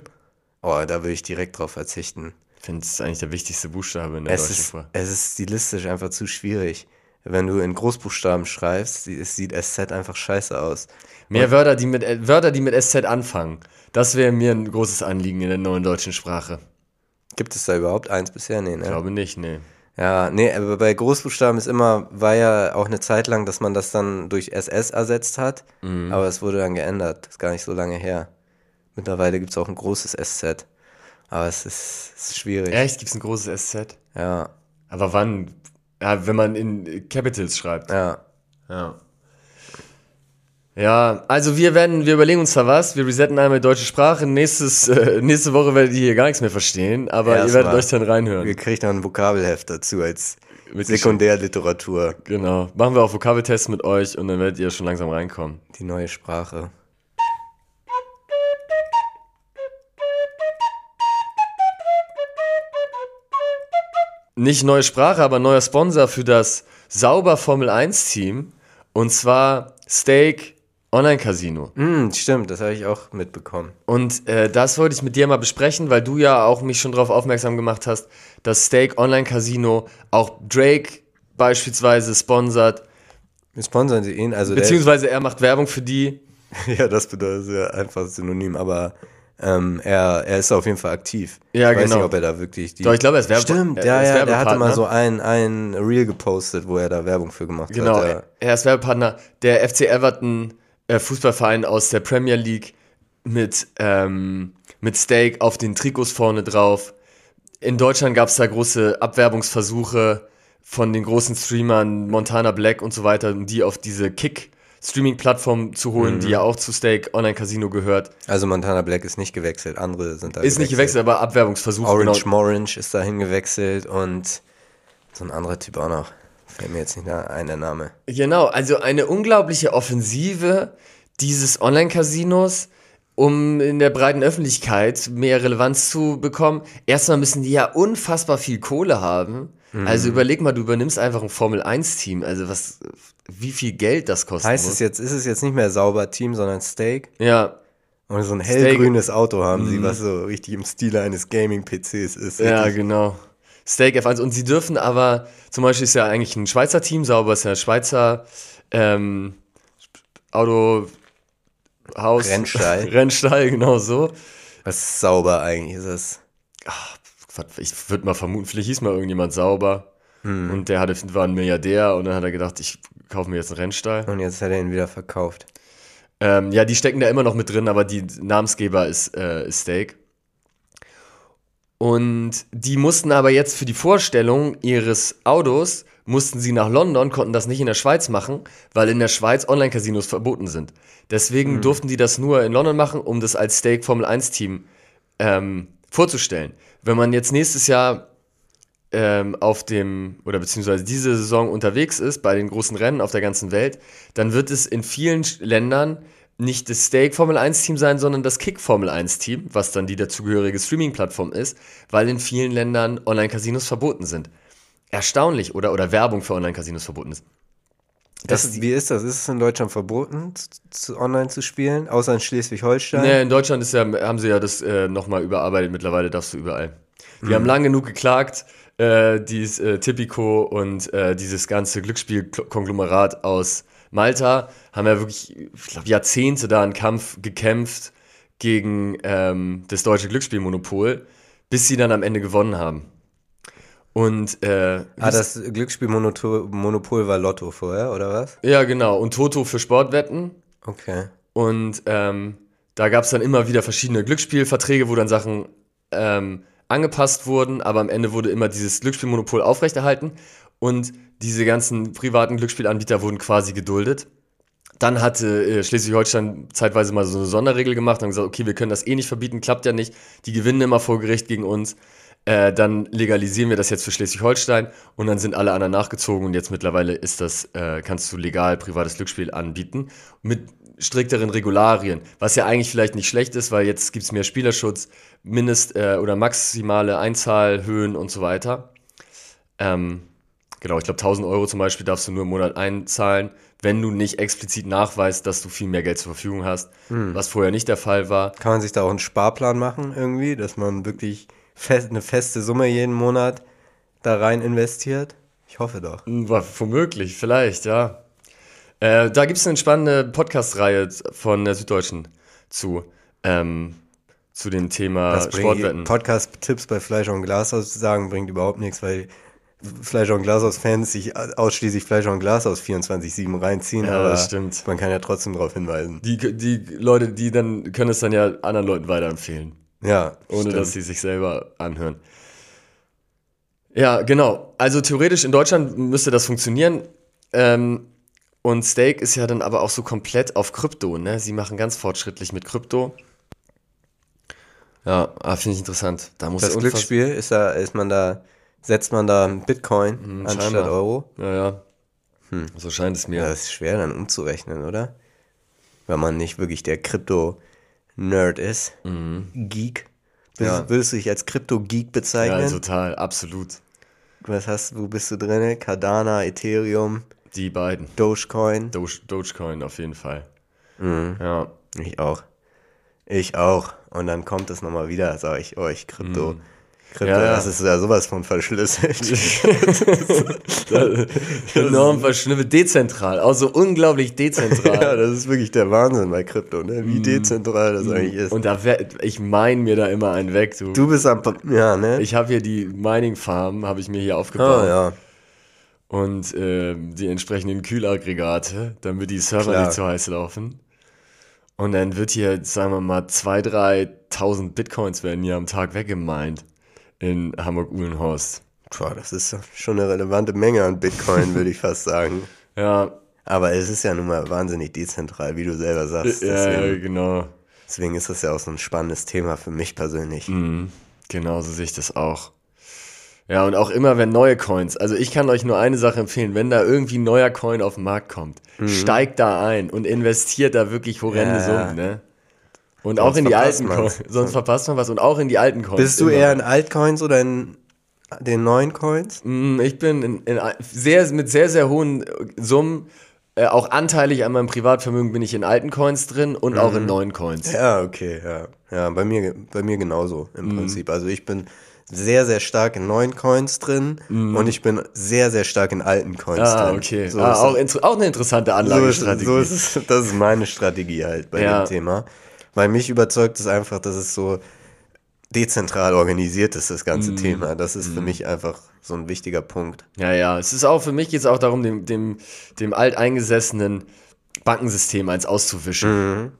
Oh, da würde ich direkt drauf verzichten. Ich finde, es eigentlich der wichtigste Buchstabe in der es deutschen Sprache. Es ist stilistisch einfach zu schwierig. Wenn du in Großbuchstaben schreibst, es sieht SZ einfach scheiße aus. Mehr Wörter, die mit, Wörter, die mit SZ anfangen. Das wäre mir ein großes Anliegen in der neuen deutschen Sprache. Gibt es da überhaupt eins bisher? Nee, ne? Ich glaube nicht, nee. Ja, nee, aber bei Großbuchstaben ist immer, war ja auch eine Zeit lang, dass man das dann durch SS ersetzt hat, mhm. aber es wurde dann geändert. Das ist gar nicht so lange her. Mittlerweile gibt es auch ein großes SZ. Aber es ist, es ist schwierig. Echt? Gibt es ein großes SZ? Ja. Aber wann? Ja, wenn man in Capitals schreibt. Ja. Ja. Ja, also wir werden, wir überlegen uns da was. Wir resetten einmal die deutsche Sprache. Nächstes, äh, nächste Woche werdet ihr hier gar nichts mehr verstehen, aber Erst ihr werdet mal. euch dann reinhören. Wir kriegen dann ein Vokabelheft dazu als mit Sekundärliteratur. Genau. Machen wir auch Vokabeltests mit euch und dann werdet ihr schon langsam reinkommen. Die neue Sprache. nicht neue Sprache, aber neuer Sponsor für das Sauber Formel 1 Team. Und zwar Steak Online Casino. Mm, stimmt, das habe ich auch mitbekommen. Und äh, das wollte ich mit dir mal besprechen, weil du ja auch mich schon darauf aufmerksam gemacht hast, dass Steak Online Casino auch Drake beispielsweise sponsert. Wir sponsern sie ihn, also beziehungsweise er macht Werbung für die. ja, das bedeutet ja einfach synonym, aber ähm, er, er ist auf jeden Fall aktiv. Ja, ich weiß genau. nicht, ob er da wirklich die. Doch, ich glaube, er ist Werbung. Stimmt, ja, ja, ja der hatte mal so ein, ein Reel gepostet, wo er da Werbung für gemacht genau, hat. Genau, er ist Werbepartner. Der FC Everton, äh, Fußballverein aus der Premier League, mit, ähm, mit Steak auf den Trikots vorne drauf. In Deutschland gab es da große Abwerbungsversuche von den großen Streamern Montana Black und so weiter, die auf diese Kick Streaming-Plattform zu holen, mhm. die ja auch zu Stake Online Casino gehört. Also Montana Black ist nicht gewechselt, andere sind da Ist gewechselt. nicht gewechselt, aber Abwerbungsversuche. Orange genau. Morange ist dahin gewechselt und so ein anderer Typ auch noch. Fällt mir jetzt nicht ein, der Name. Genau, also eine unglaubliche Offensive dieses Online-Casinos, um in der breiten Öffentlichkeit mehr Relevanz zu bekommen. Erstmal müssen die ja unfassbar viel Kohle haben. Mhm. Also überleg mal, du übernimmst einfach ein Formel-1-Team. Also was wie viel Geld das kostet. Heißt muss. es jetzt, ist es jetzt nicht mehr sauber Team, sondern Steak? Ja. Und so ein hellgrünes Steak. Auto haben mhm. sie, was so richtig im Stile eines Gaming-PCs ist. Ja, genau. Steak F1. Und sie dürfen aber, zum Beispiel ist ja eigentlich ein Schweizer Team, sauber ist ja Schweizer ähm, Auto. Haus. Rennstall. Rennstall, genau so. Was ist sauber eigentlich? Ist? Ach, ich würde mal vermuten, vielleicht hieß mal irgendjemand sauber. Hm. Und der hatte, war ein Milliardär und dann hat er gedacht, ich kaufe mir jetzt einen Rennstall. Und jetzt hat er ihn wieder verkauft. Ähm, ja, die stecken da immer noch mit drin, aber die Namensgeber ist, äh, ist Steak. Und die mussten aber jetzt für die Vorstellung ihres Autos, mussten sie nach London, konnten das nicht in der Schweiz machen, weil in der Schweiz Online-Casinos verboten sind. Deswegen mhm. durften die das nur in London machen, um das als Steak Formel 1 Team ähm, vorzustellen. Wenn man jetzt nächstes Jahr ähm, auf dem, oder beziehungsweise diese Saison unterwegs ist, bei den großen Rennen auf der ganzen Welt, dann wird es in vielen Ländern nicht das Stake Formel 1 Team sein, sondern das Kick Formel 1 Team, was dann die dazugehörige Streaming-Plattform ist, weil in vielen Ländern Online-Casinos verboten sind. Erstaunlich, oder, oder Werbung für Online-Casinos verboten ist. Das, wie ist das? Ist es in Deutschland verboten, zu, online zu spielen, außer in Schleswig-Holstein? Nee, in Deutschland ist ja, haben sie ja das äh, nochmal überarbeitet. Mittlerweile darfst du überall. Mhm. haben lange genug geklagt, äh, dieses äh, Tipico und äh, dieses ganze Glücksspielkonglomerat aus Malta haben ja wirklich, ich glaube, Jahrzehnte da einen Kampf gekämpft gegen ähm, das deutsche Glücksspielmonopol, bis sie dann am Ende gewonnen haben. Und äh, Ah, das Glücksspielmonopol war Lotto vorher, oder was? ja, genau. Und Toto für Sportwetten. Okay. Und ähm, da gab es dann immer wieder verschiedene Glücksspielverträge, wo dann Sachen ähm, angepasst wurden, aber am Ende wurde immer dieses Glücksspielmonopol aufrechterhalten und diese ganzen privaten Glücksspielanbieter wurden quasi geduldet. Dann hatte äh, Schleswig-Holstein zeitweise mal so eine Sonderregel gemacht und gesagt, okay, wir können das eh nicht verbieten, klappt ja nicht. Die gewinnen immer vor Gericht gegen uns. Äh, dann legalisieren wir das jetzt für Schleswig-Holstein und dann sind alle anderen nachgezogen und jetzt mittlerweile ist das, äh, kannst du legal privates Glücksspiel anbieten mit strikteren Regularien, was ja eigentlich vielleicht nicht schlecht ist, weil jetzt gibt es mehr Spielerschutz, Mindest- äh, oder maximale Einzahlhöhen und so weiter. Ähm, genau, ich glaube 1000 Euro zum Beispiel darfst du nur im Monat einzahlen, wenn du nicht explizit nachweist, dass du viel mehr Geld zur Verfügung hast, was vorher nicht der Fall war. Kann man sich da auch einen Sparplan machen irgendwie, dass man wirklich fest, eine feste Summe jeden Monat da rein investiert? Ich hoffe doch. War womöglich, vielleicht, ja. Äh, da gibt es eine spannende Podcast-Reihe von der Süddeutschen zu, ähm, zu dem Thema Sportwetten. Podcast-Tipps bei Fleisch und Glashaus zu sagen, bringt überhaupt nichts, weil Fleisch und Glashaus-Fans sich ausschließlich Fleisch und Glashaus 24-7 reinziehen, Ja, aber das stimmt. man kann ja trotzdem darauf hinweisen. Die, die Leute, die dann können es dann ja anderen Leuten weiterempfehlen, Ja, ohne stimmt. dass sie sich selber anhören. Ja, genau. Also theoretisch in Deutschland müsste das funktionieren. Ähm, und Steak ist ja dann aber auch so komplett auf Krypto, ne? Sie machen ganz fortschrittlich mit Krypto. Ja, ah, finde ich interessant. Da muss Das Glücksspiel, ist da, ist man da, setzt man da Bitcoin anstatt Hm, scheinbar. Euro? Ja, ja. So scheint es mir. Ja, das ist schwer dann umzurechnen, oder? Wenn man nicht wirklich der Krypto-Nerd ist. Geek. Willst, Mhm. Ja. willst du dich als Krypto-Geek Ja, bezeichnen? total, absolut. Was hast du, wo bist du drin? Cardano, Ethereum, Die beiden. Dogecoin? Doge, Dogecoin auf jeden Fall. Mhm. Ja. Ich auch. Ich auch. Und dann kommt es nochmal wieder, sage ich euch, Krypto. Krypto, Mhm. Ja, ja. das ist ja sowas von verschlüsselt. Enorm verschnippelt, dezentral, auch so unglaublich dezentral. ja, das ist wirklich der Wahnsinn bei Krypto, ne? wie dezentral das eigentlich ist. Und da ich mein mir da immer einen weg, du. du bist am, ja, ne? Ich habe hier die Mining Farm, habe ich mir hier aufgebaut. ah, ja. Und ähm, die entsprechenden Kühlaggregate, damit die Server Klar. nicht so heiß laufen. Und dann wird hier, sagen wir mal, 2.000, 3.000 Bitcoins werden hier am Tag weggemeint in Hamburg-Uhlenhorst. Boah, das ist schon eine relevante Menge an Bitcoin, würde ich fast sagen. Ja, Aber es ist ja nun mal wahnsinnig dezentral, wie du selber sagst. ja, Deswegen, genau. deswegen ist das ja auch so ein spannendes Thema für mich persönlich. Mhm, genau, so sehe ich das auch. Ja, und auch immer, wenn neue Coins, also ich kann euch nur eine Sache empfehlen, wenn da irgendwie ein neuer Coin auf den Markt kommt, steigt da ein und investiert da wirklich horrende Mhm. Ja. Summen, ne? Und Sonst auch in die alten. Coins, sonst verpasst man was und auch in die alten Coins. Bist du immer. eher in Altcoins oder in den neuen Coins? Mm, Ich bin in, in sehr, mit sehr, sehr hohen Summen, äh, auch anteilig an meinem Privatvermögen bin ich in alten Coins drin und auch Mhm. in neuen Coins. Ja, okay, ja. Ja, bei mir, bei mir genauso im Mhm. Prinzip. Also ich bin sehr, sehr stark in neuen Coins drin und ich bin sehr, sehr stark in alten Coins Mhm. Ah, drin. okay. So ah, auch, auch eine interessante so ist, Anlagestrategie. so ist das ist meine Strategie halt bei Ja. dem Thema. Weil mich überzeugt es einfach, dass es so dezentral organisiert ist, das Mhm. ganze Thema. Das ist für mich einfach so ein wichtiger Punkt. Ja, ja. Es ist auch für mich geht es auch darum, dem, dem, dem alteingesessenen Bankensystem eins auszuwischen.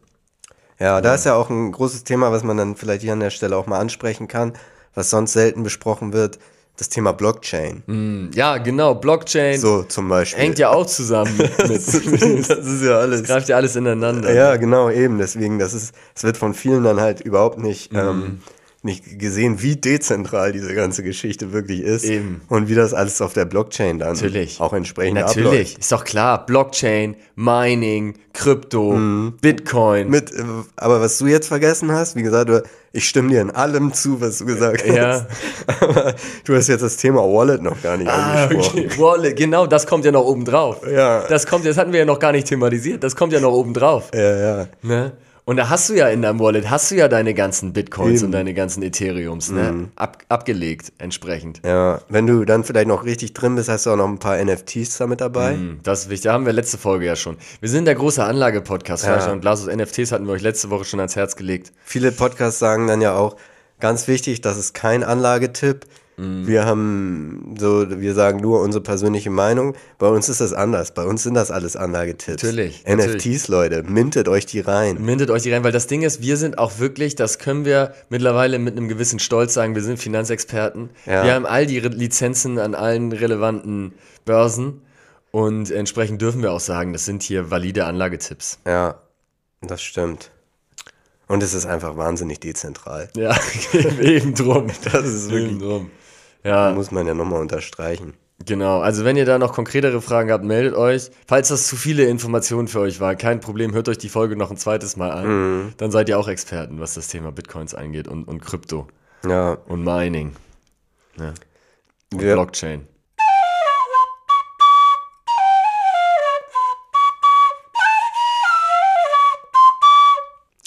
Ja, da ist ja auch ein großes Thema, was man dann vielleicht hier an der Stelle auch mal ansprechen kann, was sonst selten besprochen wird, das Thema Blockchain. Hm, Ja, genau. Blockchain So zum Beispiel. hängt ja auch zusammen mit. das ist ja alles. greift ja alles ineinander. Ja, genau, eben. Deswegen, das ist, es wird von vielen dann halt überhaupt nicht, Mhm. ähm, nicht gesehen, wie dezentral diese ganze Geschichte wirklich ist. Eben. Und wie das alles auf der Blockchain dann Natürlich. auch entsprechend Natürlich, ist doch klar. Blockchain, Mining, Krypto, Bitcoin. abläuft. Mit, äh, aber was du jetzt vergessen hast, wie gesagt, ich stimme dir in allem zu, was du gesagt Ja. hast. Aber du hast jetzt das Thema Wallet noch gar nicht Ah, angesprochen. okay. Wallet, genau, das kommt ja noch oben drauf. Ja. Das kommt, das hatten wir ja noch gar nicht thematisiert. Das kommt ja noch oben drauf. Ja, ja. Ne? Und da hast du ja in deinem Wallet, hast du ja deine ganzen Bitcoins Eben. und deine ganzen Ethereums, ne? Ab, abgelegt entsprechend. Ja, wenn du dann vielleicht noch richtig drin bist, hast du auch noch ein paar NFTs damit dabei. Hm, Das ist wichtig, da haben wir letzte Folge ja schon. Wir sind der große Anlage-Podcast. Ja. Und Glasus NFTs hatten wir euch letzte Woche schon ans Herz gelegt. Viele Podcasts sagen dann ja auch, ganz wichtig, das ist kein Anlagetipp. Mhm. Wir haben so, wir sagen nur unsere persönliche Meinung. Bei uns ist das anders. Bei uns sind das alles Anlagetipps. Natürlich. NFTs, natürlich. Leute, mintet euch die rein. Mintet euch die rein, weil das Ding ist, wir sind auch wirklich, das können wir mittlerweile mit einem gewissen Stolz sagen, wir sind Finanzexperten. Ja. Wir haben all die Re Lizenzen an allen relevanten Börsen und entsprechend dürfen wir auch sagen, das sind hier valide Anlagetipps. Ja, das stimmt. Und es ist einfach wahnsinnig dezentral. Ja, eben drum. Das ist wirklich, drum. Ja, muss man ja nochmal unterstreichen. genau. Also wenn ihr da noch konkretere Fragen habt, meldet euch. Falls das zu viele Informationen für euch war, kein Problem, hört euch die Folge noch ein zweites Mal an. Dann seid ihr auch Experten, was das Thema Bitcoins angeht und, und Krypto Ja, und Mining. Ja. Und Wir- Blockchain.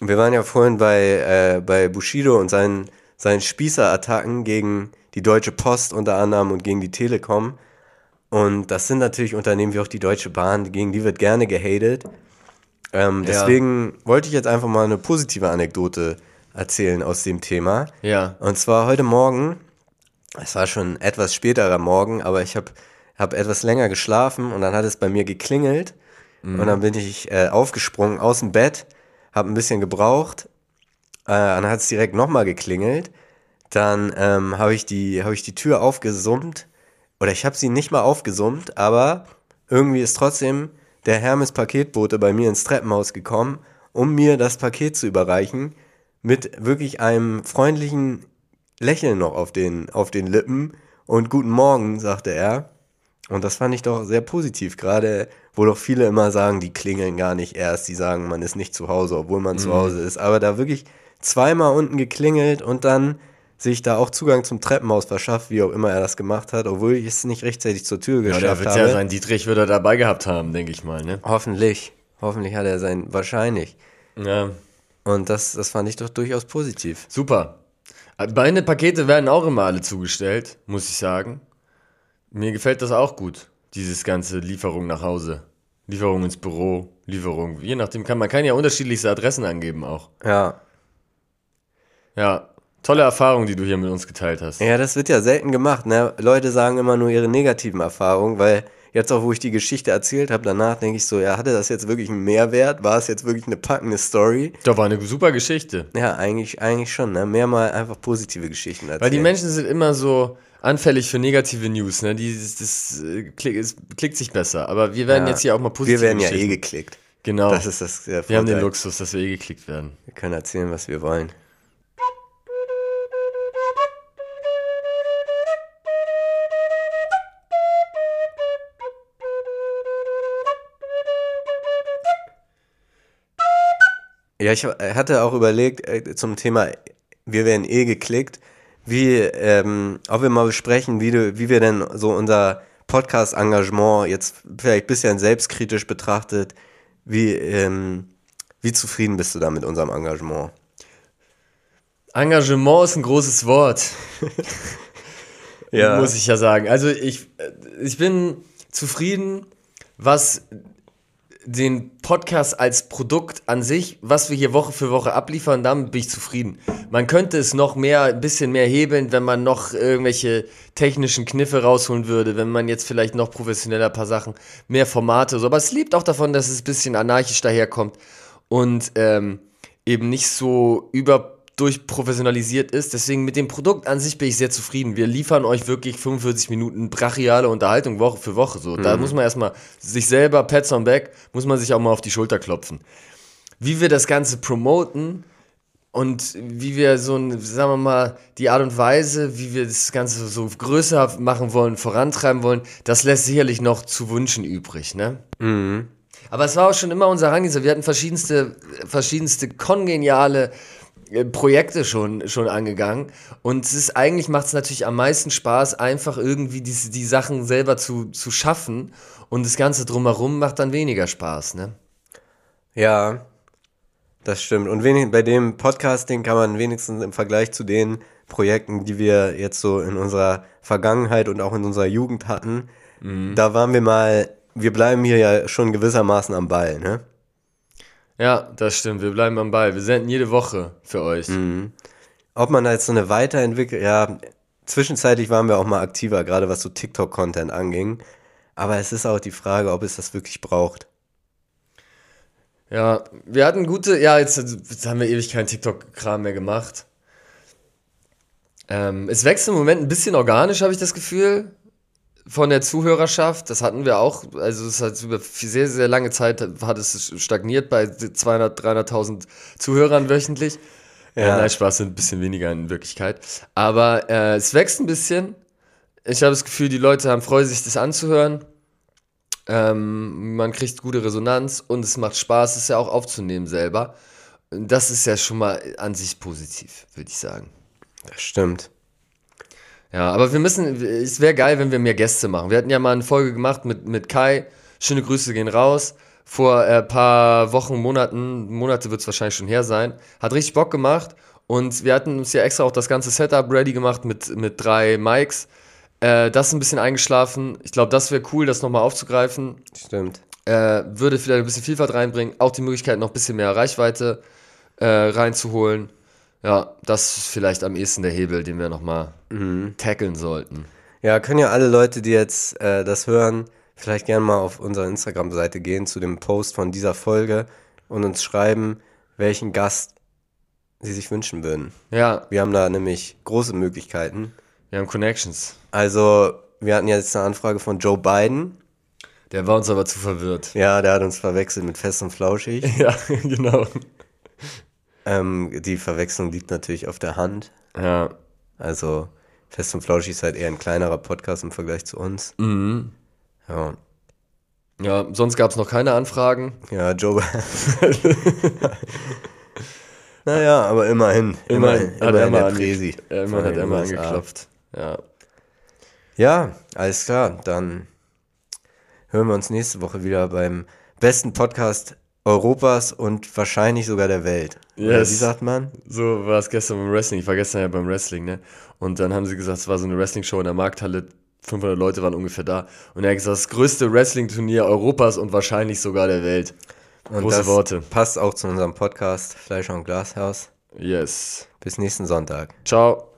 wir waren ja vorhin bei, äh, bei Bushido und seinen, seinen Spießerattacken gegen die Deutsche Post unter anderem und gegen die Telekom. Und das sind natürlich Unternehmen wie auch die Deutsche Bahn, gegen die wird gerne gehatet. Ähm, Ja. deswegen wollte ich jetzt einfach mal eine positive Anekdote erzählen aus dem Thema. Ja. Und zwar heute Morgen, es war schon etwas späterer Morgen, aber ich habe hab etwas länger geschlafen und dann hat es bei mir geklingelt und dann bin ich äh, aufgesprungen aus dem Bett, habe ein bisschen gebraucht, äh, dann hat es direkt nochmal geklingelt, dann ähm, habe ich, die- hab ich die Tür aufgesummt oder ich habe sie nicht mal aufgesummt, aber irgendwie ist trotzdem der Hermes Paketbote bei mir ins Treppenhaus gekommen, um mir das Paket zu überreichen, mit wirklich einem freundlichen Lächeln noch auf den, auf den Lippen und guten Morgen, sagte er. Und das fand ich doch sehr positiv, gerade wo doch viele immer sagen, die klingeln gar nicht erst, die sagen, man ist nicht zu Hause, obwohl man zu Hause ist. Aber da wirklich zweimal unten geklingelt und dann sich da auch Zugang zum Treppenhaus verschafft, wie auch immer er das gemacht hat, obwohl ich es nicht rechtzeitig zur Tür Ja, der geschafft wird habe. ja sein Dietrich wird er dabei gehabt haben, denke ich mal, ne? Hoffentlich. Hoffentlich hat er sein, wahrscheinlich. Ja. Und das, das fand ich doch durchaus positiv. Super. Meine Pakete werden auch immer alle zugestellt, muss ich sagen. Mir gefällt das auch gut, dieses ganze Lieferung nach Hause. Lieferung ins Büro, Lieferung, je nachdem kann man kann ja unterschiedlichste Adressen angeben auch. Ja. Ja, tolle Erfahrung, die du hier mit uns geteilt hast. Ja, das wird ja selten gemacht. Ne? Leute sagen immer nur ihre negativen Erfahrungen, weil jetzt auch, wo ich die Geschichte erzählt habe, danach denke ich so, ja, hatte das jetzt wirklich einen Mehrwert? War es jetzt wirklich eine packende Story? Da war eine super Geschichte. Ja, eigentlich, eigentlich schon. Ne? Mehr mal einfach positive Geschichten erzählen. Weil die Menschen sind immer so anfällig für negative News, ne? Die, das, das, äh, klick, es klickt sich besser. Aber wir werden Ja. jetzt hier auch mal positive Wir werden ja eh geklickt. Genau. Das ist das wir haben den. Luxus, dass wir eh geklickt werden. Wir können erzählen, was wir wollen. Ja, ich hatte auch überlegt äh, zum Thema, wir werden eh geklickt, wie, ähm, ob wir mal besprechen, wie, du, wie wir denn so unser Podcast-Engagement jetzt vielleicht ein bisschen selbstkritisch betrachtet, wie, ähm, wie zufrieden bist du da mit unserem Engagement? Engagement ist ein großes Wort. muss ich ja sagen. Also ich, äh, ich bin zufrieden, was den Podcast als Produkt an sich, was wir hier Woche für Woche abliefern, damit bin ich zufrieden. Man könnte es noch mehr, ein bisschen mehr hebeln, wenn man noch irgendwelche technischen Kniffe rausholen würde, wenn man jetzt vielleicht noch professioneller paar Sachen, mehr Formate, so. Aber es lebt auch davon, dass es ein bisschen anarchisch daherkommt und ähm, eben nicht so über durchprofessionalisiert ist. Deswegen mit dem Produkt an sich bin ich sehr zufrieden. Wir liefern euch wirklich 45 Minuten brachiale Unterhaltung Woche für Woche. So, da muss man erstmal sich selber, Pets on Back, muss man sich auch mal auf die Schulter klopfen. Wie wir das Ganze promoten und wie wir so ein, sagen wir mal, die Art und Weise, wie wir das Ganze so größer machen wollen, vorantreiben wollen, das lässt sicherlich noch zu wünschen übrig, ne? Aber es war auch schon immer unser Herangehensweise. Wir hatten verschiedenste, verschiedenste kongeniale Projekte schon, schon angegangen. Und es ist eigentlich macht es natürlich am meisten Spaß, einfach irgendwie diese, die Sachen selber zu, zu schaffen. Und das Ganze drumherum macht dann weniger Spaß, ne? Ja, das stimmt. Und wenig, bei dem Podcasting kann man wenigstens im Vergleich zu den Projekten, die wir jetzt so in unserer Vergangenheit und auch in unserer Jugend hatten, da waren wir mal, wir bleiben hier ja schon gewissermaßen am Ball, ne? Ja, das stimmt. Wir bleiben am Ball. Wir senden jede Woche für euch. Ob man da jetzt so eine Weiterentwicklung, ja, Zwischenzeitlich waren wir auch mal aktiver, gerade was so TikTok-Content anging. Aber es ist auch die Frage, ob es das wirklich braucht. Ja, wir hatten gute, ja, jetzt, jetzt haben wir ewig keinen TikTok-Kram mehr gemacht. Ähm, es wächst im Moment ein bisschen organisch, habe ich das Gefühl, von der Zuhörerschaft. Das hatten wir auch, also es hat über sehr, sehr lange Zeit hat es stagniert bei 200, 300.000 Zuhörern wöchentlich. Ja. Äh, nein, Spaß sind ein bisschen weniger in Wirklichkeit. Aber äh, es wächst ein bisschen. Ich habe das Gefühl, die Leute haben Freude, sich das anzuhören. Ähm, man kriegt gute Resonanz und es macht Spaß, es ja auch aufzunehmen selber. Das ist ja schon mal an sich positiv, würde ich sagen. Das stimmt. Ja, aber wir müssen, es wäre geil, wenn wir mehr Gäste machen. Wir hatten ja mal eine Folge gemacht mit, mit Kai. Schöne Grüße gehen raus. Vor ein äh, paar Wochen, Monaten, Monate wird es wahrscheinlich schon her sein. Hat richtig Bock gemacht. Und wir hatten uns ja extra auch das ganze Setup ready gemacht mit, mit drei Mics. Äh, das ist ein bisschen eingeschlafen. Ich glaube, das wäre cool, das nochmal aufzugreifen. Stimmt. Äh, würde vielleicht ein bisschen Vielfalt reinbringen. Auch die Möglichkeit, noch ein bisschen mehr Reichweite äh, reinzuholen. Ja, das ist vielleicht am ehesten der Hebel, den wir nochmal mhm. tackeln sollten. Ja, können ja alle Leute, die jetzt äh, das hören, vielleicht gerne mal auf unsere Instagram-Seite gehen zu dem Post von dieser Folge und uns schreiben, welchen Gast sie sich wünschen würden. Ja. Wir haben da nämlich große Möglichkeiten. Wir haben Connections. Also, wir hatten jetzt eine Anfrage von Joe Biden. Der war uns aber zu verwirrt. Ja, der hat uns verwechselt mit Fest und Flauschig. Ja, genau. Ähm, die Verwechslung liegt natürlich auf der Hand. Ja. Also Fest und Flauschig ist halt eher ein kleinerer Podcast im Vergleich zu uns. Mhm. Ja. Ja, sonst gab es noch keine Anfragen. Ja, Joe. naja, aber immerhin. Immerhin, immerhin hat Emma, Presi immerhin hat Emma angeklopft. Ja. Ja, alles klar. Dann hören wir uns nächste Woche wieder beim besten Podcast Europas und wahrscheinlich sogar der Welt. Yes. wie sagt man? So war es gestern beim Wrestling. Ich war gestern ja beim Wrestling, ne? Und dann haben sie gesagt, es war so eine Wrestling-Show in der Markthalle. 500 Leute waren ungefähr da. Und er hat gesagt, das größte Wrestling-Turnier Europas und wahrscheinlich sogar der Welt. Und Große Worte. Passt auch zu unserem Podcast Fleisch und Glashaus. Yes. Bis nächsten Sonntag. Ciao.